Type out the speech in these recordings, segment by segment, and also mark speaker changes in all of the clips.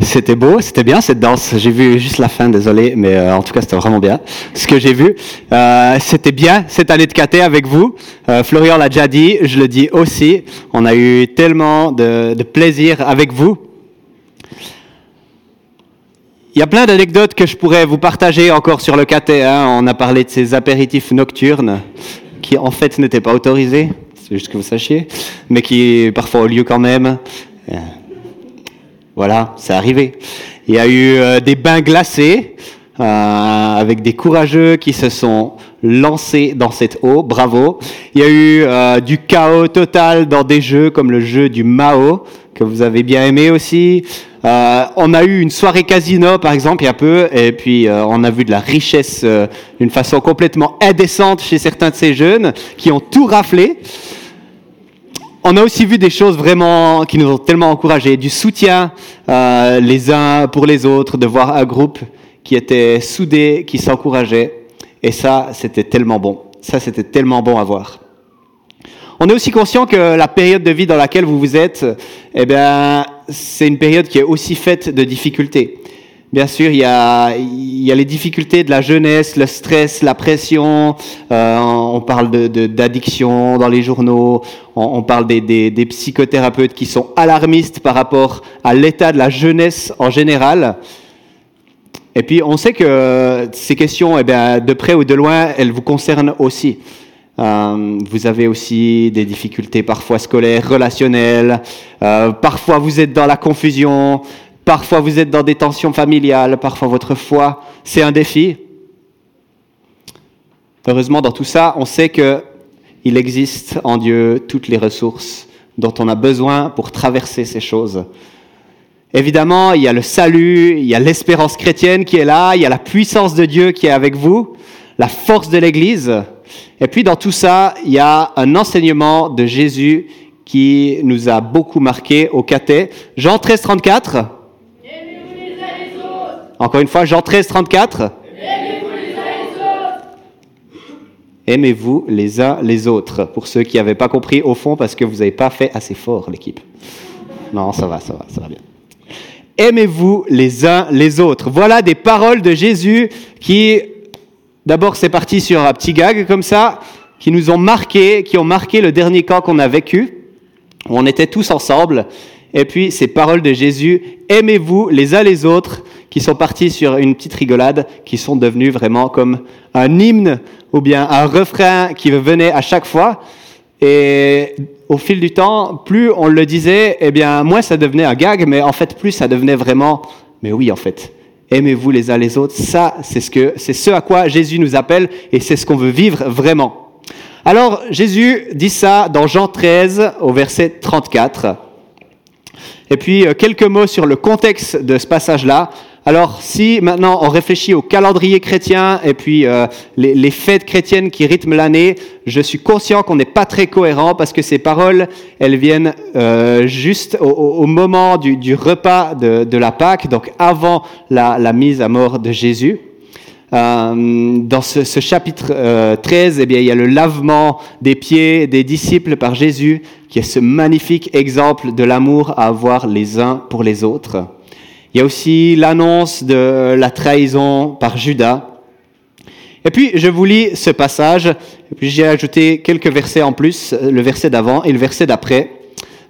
Speaker 1: C'était beau, c'était bien cette danse. J'ai vu juste la fin, désolé, mais euh, en tout cas c'était vraiment bien. Ce que j'ai vu, euh, c'était bien cette année de KT avec vous. Euh, Florian l'a déjà dit, je le dis aussi. On a eu tellement de, plaisir avec vous. Il y a plein d'anecdotes que je pourrais vous partager encore sur le KT. Hein. On a parlé de ces apéritifs nocturnes qui en fait n'étaient pas autorisés, c'est juste que vous sachiez, mais qui parfois ont lieu quand même. Voilà, c'est arrivé. Il y a eu euh, des bains glacés euh, avec des courageux qui se sont lancés dans cette eau. Bravo. Il y a eu euh, du chaos total dans des jeux comme le jeu du Mao que vous avez bien aimé aussi. Euh, on a eu une soirée casino par exemple il y a peu et puis euh, on a vu de la richesse euh, d'une façon complètement indécente chez certains de ces jeunes qui ont tout raflé. On a aussi vu des choses vraiment qui nous ont tellement encouragés, du soutien euh, les uns pour les autres, de voir un groupe qui était soudé, qui s'encourageait. Et ça, c'était tellement bon. Ça, c'était tellement bon à voir. On est aussi conscient que la période de vie dans laquelle vous vous êtes, eh bien, c'est une période qui est aussi faite de difficultés. Bien sûr, il y, a, les difficultés de la jeunesse, le stress, la pression. Euh, on parle d'addiction dans les journaux. On, parle des, psychothérapeutes qui sont alarmistes par rapport à l'état de la jeunesse en général. Et puis, on sait que ces questions, eh de près ou de loin, elles vous concernent aussi. Euh, vous avez aussi des difficultés parfois scolaires, relationnelles. Euh, parfois, vous êtes dans la confusion. Parfois, vous êtes dans des tensions familiales. Parfois, votre foi, c'est un défi. Heureusement, dans tout ça, on sait que il existe en Dieu toutes les ressources dont on a besoin pour traverser ces choses. Évidemment, il y a le salut, il y a l'espérance chrétienne qui est là, il y a la puissance de Dieu qui est avec vous, la force de l'Église. Et puis dans tout ça, il y a un enseignement de Jésus qui nous a beaucoup marqué au caté. Jean 13, 34. Encore une fois, Jean 13, 34. Aimez-vous les uns les autres. Pour ceux qui n'avaient pas compris au fond, parce que vous n'avez pas fait assez fort, l'équipe. Non, ça va, ça va, ça va bien. Aimez-vous les uns les autres. Voilà des paroles de Jésus qui, d'abord, c'est parti sur un petit gag comme ça, qui nous ont marqué, qui ont marqué le dernier camp qu'on a vécu, où on était tous ensemble. Et puis, ces paroles de Jésus, aimez-vous les uns les autres, qui sont partis sur une petite rigolade, qui sont devenus vraiment comme un hymne ou bien un refrain qui venait à chaque fois. Et au fil du temps, plus on le disait, eh bien, moins ça devenait un gag, mais en fait, plus ça devenait vraiment, mais oui, en fait, aimez-vous les uns les autres. Ça, c'est ce que, c'est ce à quoi Jésus nous appelle et c'est ce qu'on veut vivre vraiment. Alors, Jésus dit ça dans Jean 13 au verset 34. Et puis, quelques mots sur le contexte de ce passage-là. Alors, si maintenant on réfléchit au calendrier chrétien et puis euh, les, les, fêtes chrétiennes qui rythment l'année, je suis conscient qu'on n'est pas très cohérent parce que ces paroles, elles viennent euh, juste au, au moment du, du repas de, de, la Pâque, donc avant la, la, mise à mort de Jésus. Euh, dans ce, chapitre 13, eh bien, il y a le lavement des pieds des disciples par Jésus, qui est ce magnifique exemple de l'amour à avoir les uns pour les autres. Il y a aussi l'annonce de la trahison par Judas. Et puis, je vous lis ce passage, et puis j'ai ajouté quelques versets en plus, le verset d'avant et le verset d'après.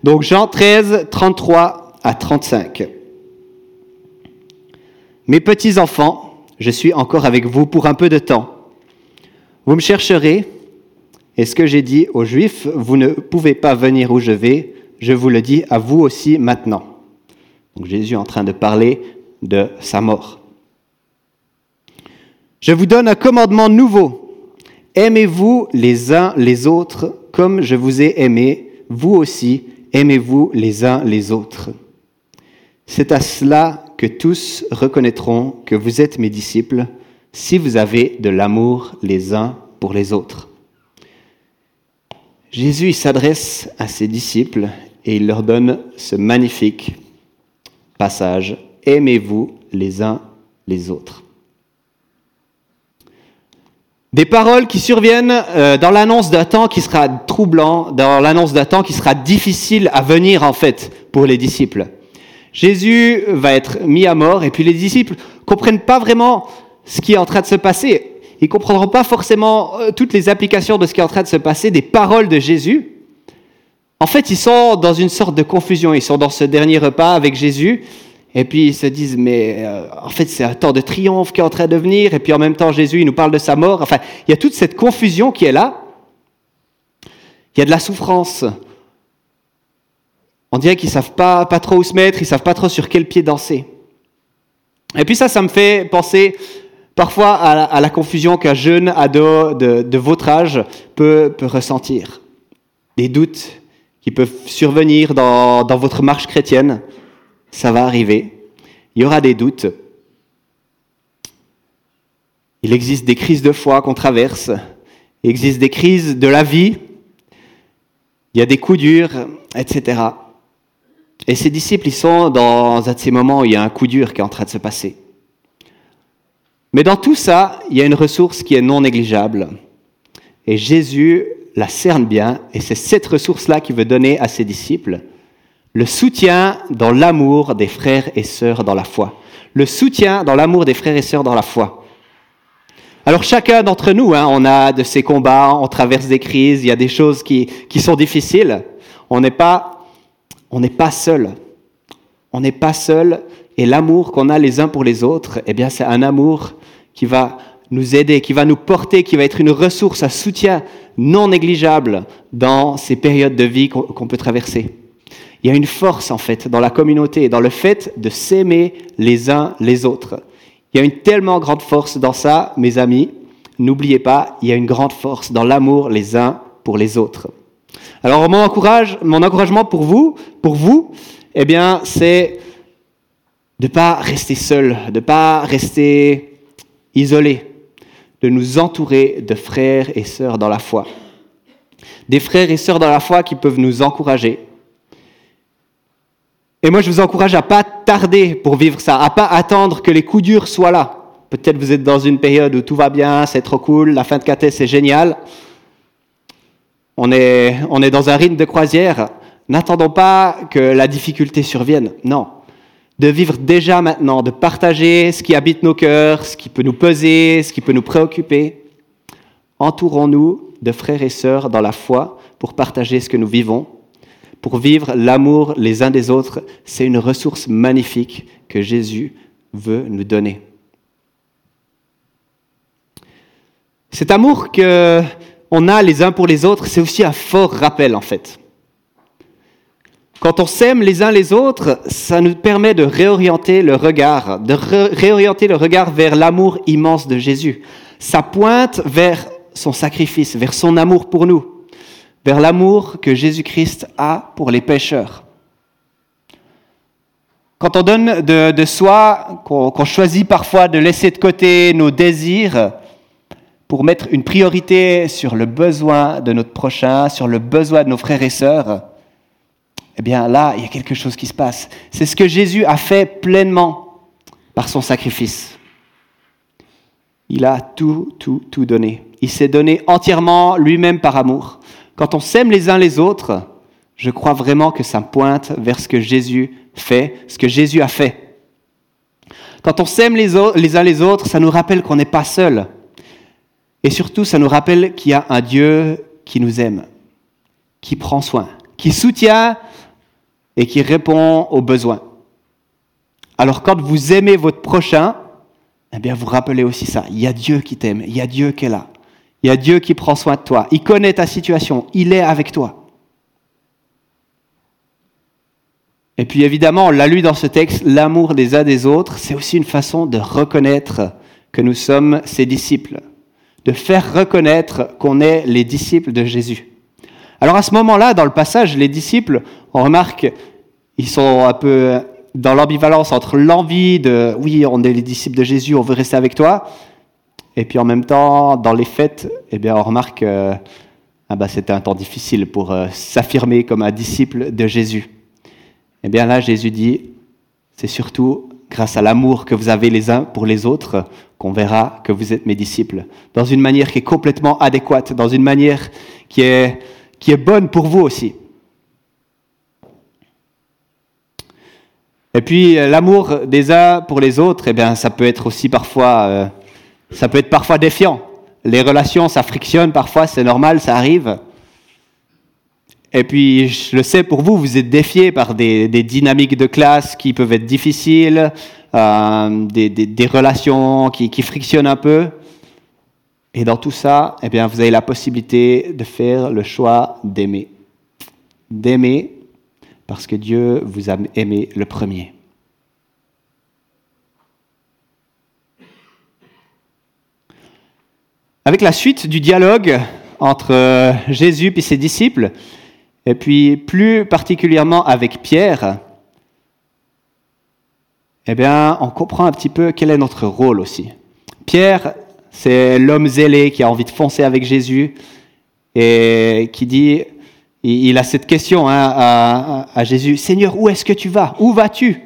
Speaker 1: Donc, Jean 13, 33 à 35. Mes petits enfants, je suis encore avec vous pour un peu de temps. Vous me chercherez, et ce que j'ai dit aux Juifs, vous ne pouvez pas venir où je vais, je vous le dis à vous aussi maintenant. Donc Jésus est en train de parler de sa mort. Je vous donne un commandement nouveau. Aimez-vous les uns les autres comme je vous ai aimé. Vous aussi, aimez-vous les uns les autres. C'est à cela que tous reconnaîtront que vous êtes mes disciples si vous avez de l'amour les uns pour les autres. Jésus s'adresse à ses disciples et il leur donne ce magnifique passage, aimez-vous les uns les autres. Des paroles qui surviennent euh, dans l'annonce d'un temps qui sera troublant, dans l'annonce d'un temps qui sera difficile à venir en fait pour les disciples. Jésus va être mis à mort et puis les disciples comprennent pas vraiment ce qui est en train de se passer. Ils comprendront pas forcément euh, toutes les applications de ce qui est en train de se passer, des paroles de Jésus. En fait, ils sont dans une sorte de confusion. Ils sont dans ce dernier repas avec Jésus. Et puis ils se disent, mais euh, en fait c'est un temps de triomphe qui est en train de venir. Et puis en même temps, Jésus, il nous parle de sa mort. Enfin, il y a toute cette confusion qui est là. Il y a de la souffrance. On dirait qu'ils savent pas, trop où se mettre, ils savent pas trop sur quel pied danser. Et puis ça, ça me fait penser parfois à la, confusion qu'un jeune ado de, votre âge peut, ressentir. Des doutes qui peuvent survenir dans votre marche chrétienne. Ça va arriver. Il y aura des doutes. Il existe des crises de foi qu'on traverse. Il existe des crises de la vie. Il y a des coups durs, etc. Et ces disciples, ils sont dans un de ces moments où il y a un coup dur qui est en train de se passer. Mais dans tout ça, il y a une ressource qui est non négligeable. Et Jésus la cerne bien, et c'est cette ressource-là qu'il veut donner à ses disciples. Le soutien dans l'amour des frères et sœurs dans la foi. Le soutien dans l'amour des frères et sœurs dans la foi. Alors chacun d'entre nous, hein, on a de ces combats, on traverse des crises, il y a des choses qui, qui sont difficiles. On n'est pas on n'est pas seul. On n'est pas seul et l'amour qu'on a les uns pour les autres, eh bien, c'est un amour qui va nous aider, qui va nous porter, qui va être une ressource, un soutien non négligeable dans ces périodes de vie qu'on peut traverser. Il y a une force, en fait, dans la communauté, dans le fait de s'aimer les uns les autres. Il y a une tellement grande force dans ça, mes amis. N'oubliez pas, il y a une grande force dans l'amour les uns pour les autres. Alors mon, encourage, mon encouragement pour vous, pour vous, eh bien, c'est de ne pas rester seul, de ne pas rester isolé, de nous entourer de frères et sœurs dans la foi. Des frères et sœurs dans la foi qui peuvent nous encourager. Et moi, je vous encourage à pas tarder pour vivre ça, à pas attendre que les coups durs soient là. Peut-être vous êtes dans une période où tout va bien, c'est trop cool, la fin de cathèse c'est génial on est, on est dans un rythme de croisière. N'attendons pas que la difficulté survienne. Non. De vivre déjà maintenant, de partager ce qui habite nos cœurs, ce qui peut nous peser, ce qui peut nous préoccuper. Entourons-nous de frères et sœurs dans la foi pour partager ce que nous vivons, pour vivre l'amour les uns des autres. C'est une ressource magnifique que Jésus veut nous donner. Cet amour que on a les uns pour les autres, c'est aussi un fort rappel en fait. Quand on s'aime les uns les autres, ça nous permet de réorienter le regard, de réorienter le regard vers l'amour immense de Jésus. Ça pointe vers son sacrifice, vers son amour pour nous, vers l'amour que Jésus-Christ a pour les pécheurs. Quand on donne de, soi, qu'on choisit parfois de laisser de côté nos désirs, pour mettre une priorité sur le besoin de notre prochain, sur le besoin de nos frères et sœurs, eh bien là, il y a quelque chose qui se passe. C'est ce que Jésus a fait pleinement par son sacrifice. Il a tout, tout, tout donné. Il s'est donné entièrement lui-même par amour. Quand on s'aime les uns les autres, je crois vraiment que ça pointe vers ce que Jésus fait, ce que Jésus a fait. Quand on s'aime les, les uns les autres, ça nous rappelle qu'on n'est pas seul. Et surtout, ça nous rappelle qu'il y a un Dieu qui nous aime, qui prend soin, qui soutient et qui répond aux besoins. Alors quand vous aimez votre prochain, eh bien vous rappelez aussi ça. Il y a Dieu qui t'aime, il y a Dieu qui est là. Il y a Dieu qui prend soin de toi. Il connaît ta situation, il est avec toi. Et puis évidemment, on l'a lu dans ce texte, l'amour des uns des autres, c'est aussi une façon de reconnaître que nous sommes ses disciples de faire reconnaître qu'on est les disciples de Jésus. Alors à ce moment-là, dans le passage, les disciples, on remarque, ils sont un peu dans l'ambivalence entre l'envie de oui, on est les disciples de Jésus, on veut rester avec toi, et puis en même temps, dans les fêtes, eh bien, on remarque que ah bah, c'était un temps difficile pour euh, s'affirmer comme un disciple de Jésus. Eh bien là, Jésus dit, c'est surtout grâce à l'amour que vous avez les uns pour les autres, qu'on verra que vous êtes mes disciples, dans une manière qui est complètement adéquate, dans une manière qui est, qui est bonne pour vous aussi. Et puis euh, l'amour des uns pour les autres, eh bien, ça peut être aussi parfois, euh, ça peut être parfois défiant. Les relations, ça frictionne parfois, c'est normal, ça arrive. Et puis, je le sais pour vous, vous êtes défiés par des, dynamiques de classe qui peuvent être difficiles, euh, des, relations qui, qui, frictionnent un peu. Et dans tout ça, eh bien, vous avez la possibilité de faire le choix d'aimer. D'aimer parce que Dieu vous a aimé le premier. Avec la suite du dialogue entre euh, Jésus et ses disciples, et puis plus particulièrement avec Pierre, eh bien, on comprend un petit peu quel est notre rôle aussi. Pierre, c'est l'homme zélé qui a envie de foncer avec Jésus et qui dit, il a cette question hein, à, Jésus, Seigneur, où est-ce que tu vas? Où vas-tu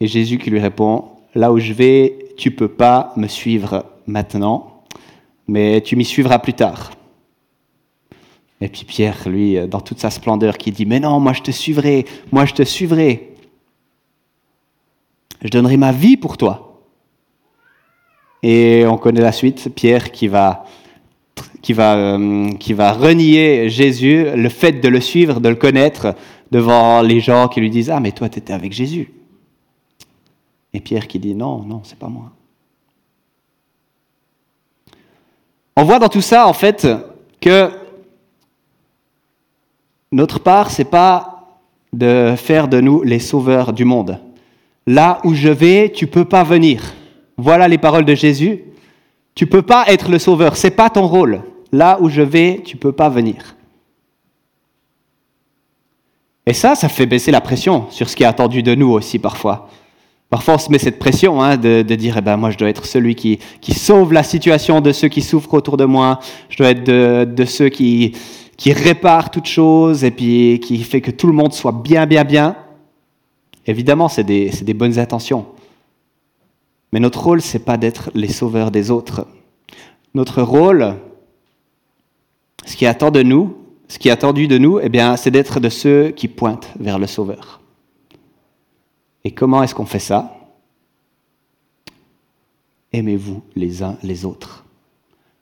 Speaker 1: Et Jésus qui lui répond, là où je vais, tu peux pas me suivre maintenant, mais tu m'y suivras plus tard. Et puis Pierre, lui, dans toute sa splendeur, qui dit, mais non, moi je te suivrai, moi je te suivrai. Je donnerai ma vie pour toi. Et on connaît la suite, Pierre qui va qui va, euh, qui va renier Jésus, le fait de le suivre, de le connaître, devant les gens qui lui disent Ah, mais toi, tu étais avec Jésus. Et Pierre qui dit Non, non, c'est pas moi. On voit dans tout ça, en fait, que notre part, c'est pas de faire de nous les sauveurs du monde. Là où je vais, tu peux pas venir. Voilà les paroles de Jésus. Tu peux pas être le sauveur, c'est pas ton rôle. Là où je vais, tu peux pas venir. Et ça, ça fait baisser la pression sur ce qui est attendu de nous aussi parfois. Parfois, on se met cette pression hein, de, dire, eh ben, moi, je dois être celui qui, sauve la situation de ceux qui souffrent autour de moi. Je dois être de ceux qui, qui réparent toutes choses et puis qui fait que tout le monde soit bien, bien, bien. Évidemment, c'est des, des bonnes intentions. Mais notre rôle, c'est pas d'être les sauveurs des autres. Notre rôle, ce qui est attendu de nous, ce qui est attendu de nous, eh bien, c'est d'être de ceux qui pointent vers le Sauveur. Et comment est-ce qu'on fait ça? Aimez-vous les uns les autres.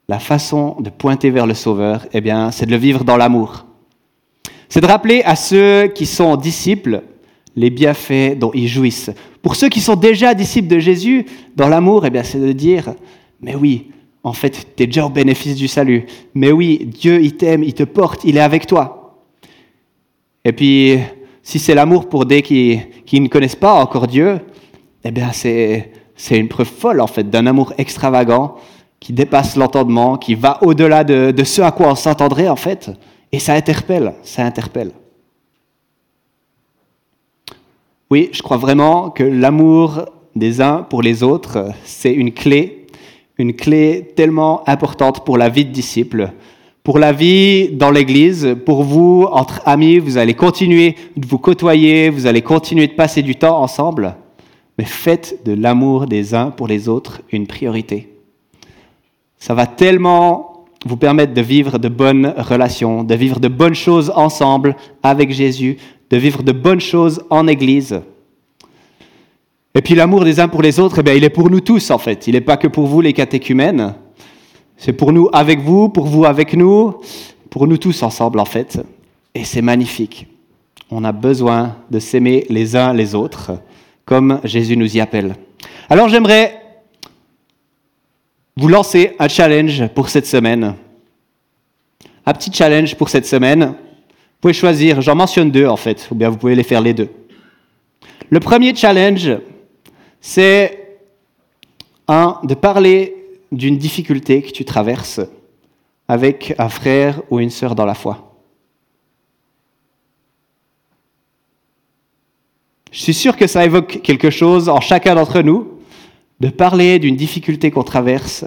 Speaker 1: La façon de pointer vers le Sauveur, eh bien, c'est de le vivre dans l'amour. C'est de rappeler à ceux qui sont disciples les bienfaits dont ils jouissent. Pour ceux qui sont déjà disciples de Jésus, dans l'amour, eh bien, c'est de dire, mais oui, en fait, tu es déjà au bénéfice du salut. Mais oui, Dieu, il t'aime, il te porte, il est avec toi. Et puis, si c'est l'amour pour des qui, qui, ne connaissent pas encore Dieu, eh bien, c'est, une preuve folle, en fait, d'un amour extravagant qui dépasse l'entendement, qui va au-delà de, ce à quoi on s'attendrait, en fait. Et ça interpelle, ça interpelle. Oui, je crois vraiment que l'amour des uns pour les autres, c'est une clé une clé tellement importante pour la vie de disciple, pour la vie dans l'Église, pour vous, entre amis, vous allez continuer de vous côtoyer, vous allez continuer de passer du temps ensemble, mais faites de l'amour des uns pour les autres une priorité. Ça va tellement vous permettre de vivre de bonnes relations, de vivre de bonnes choses ensemble avec Jésus, de vivre de bonnes choses en Église. Et puis l'amour des uns pour les autres, eh bien, il est pour nous tous en fait. Il n'est pas que pour vous les catéchumènes. C'est pour nous avec vous, pour vous avec nous, pour nous tous ensemble en fait. Et c'est magnifique. On a besoin de s'aimer les uns les autres, comme Jésus nous y appelle. Alors j'aimerais vous lancer un challenge pour cette semaine. Un petit challenge pour cette semaine. Vous pouvez choisir, j'en mentionne deux en fait, ou bien vous pouvez les faire les deux. Le premier challenge, c'est un, de parler d'une difficulté que tu traverses avec un frère ou une sœur dans la foi. Je suis sûr que ça évoque quelque chose en chacun d'entre nous, de parler d'une difficulté qu'on traverse,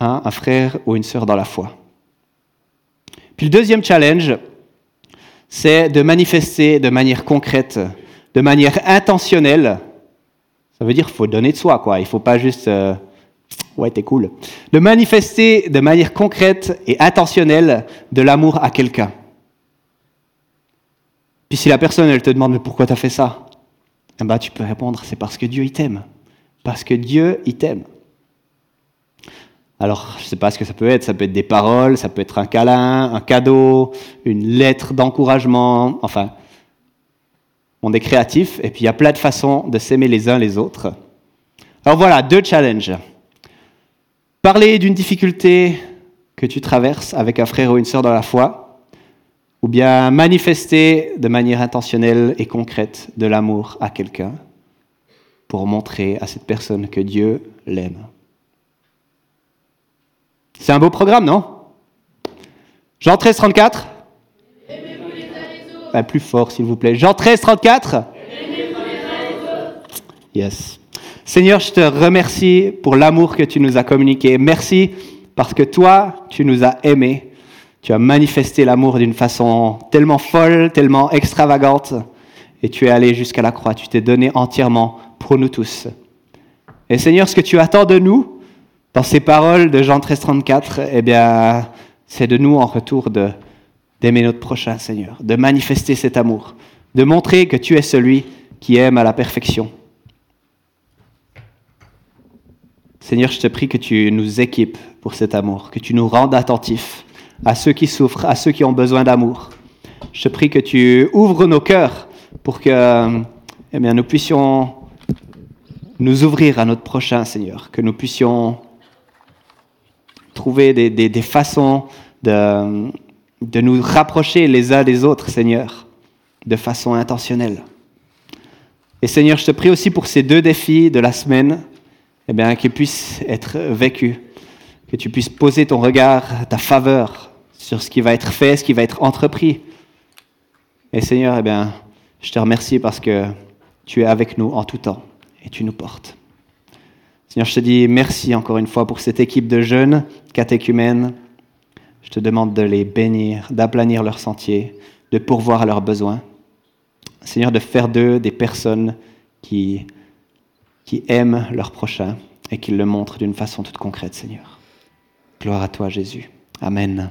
Speaker 1: hein, un frère ou une sœur dans la foi. Puis le deuxième challenge, c'est de manifester de manière concrète, de manière intentionnelle, ça veut dire qu'il faut donner de soi, quoi. Il ne faut pas juste euh, ouais, t'es cool. De manifester de manière concrète et intentionnelle de l'amour à quelqu'un. Puis si la personne, elle te demande, mais pourquoi tu as fait ça? Eh ben, Tu peux répondre, c'est parce que Dieu, il t'aime. Parce que Dieu, il t'aime. Alors, je ne sais pas ce que ça peut être. Ça peut être des paroles, ça peut être un câlin, un cadeau, une lettre d'encouragement. Enfin, on est créatif et puis il y a plein de façons de s'aimer les uns les autres. Alors voilà, deux challenges. Parler d'une difficulté que tu traverses avec un frère ou une sœur dans la foi, ou bien manifester de manière intentionnelle et concrète de l'amour à quelqu'un pour montrer à cette personne que Dieu l'aime. C'est un beau programme, non? Jean 13, 34 bah, Plus fort, s'il vous plaît. Jean 13, 34 Yes. Seigneur, je te remercie pour l'amour que tu nous as communiqué. Merci parce que toi, tu nous as aimés. Tu as manifesté l'amour d'une façon tellement folle, tellement extravagante. Et tu es allé jusqu'à la croix. Tu t'es donné entièrement pour nous tous. Et Seigneur, ce que tu attends de nous, dans ces paroles de Jean 13, 34, eh bien, c'est de nous en retour de, d'aimer notre prochain, Seigneur, de manifester cet amour, de montrer que tu es celui qui aime à la perfection. Seigneur, je te prie que tu nous équipes pour cet amour, que tu nous rendes attentifs à ceux qui souffrent, à ceux qui ont besoin d'amour. Je te prie que tu ouvres nos cœurs pour que eh bien, nous puissions nous ouvrir à notre prochain, Seigneur, que nous puissions trouver des, façons de, de nous rapprocher les uns des autres, Seigneur, de façon intentionnelle. Et Seigneur, je te prie aussi pour ces deux défis de la semaine, eh bien, qu'ils puissent être vécus, que tu puisses poser ton regard, ta faveur sur ce qui va être fait, ce qui va être entrepris. Et Seigneur, eh bien, je te remercie parce que tu es avec nous en tout temps et tu nous portes. Seigneur, je te dis merci encore une fois pour cette équipe de jeunes catéchumènes je te demande de les bénir, d'aplanir leur sentier, de pourvoir à leurs besoins. Seigneur, de faire d'eux des personnes qui, qui aiment leur prochain et qui le montrent d'une façon toute concrète, Seigneur. Gloire à toi, Jésus. Amen.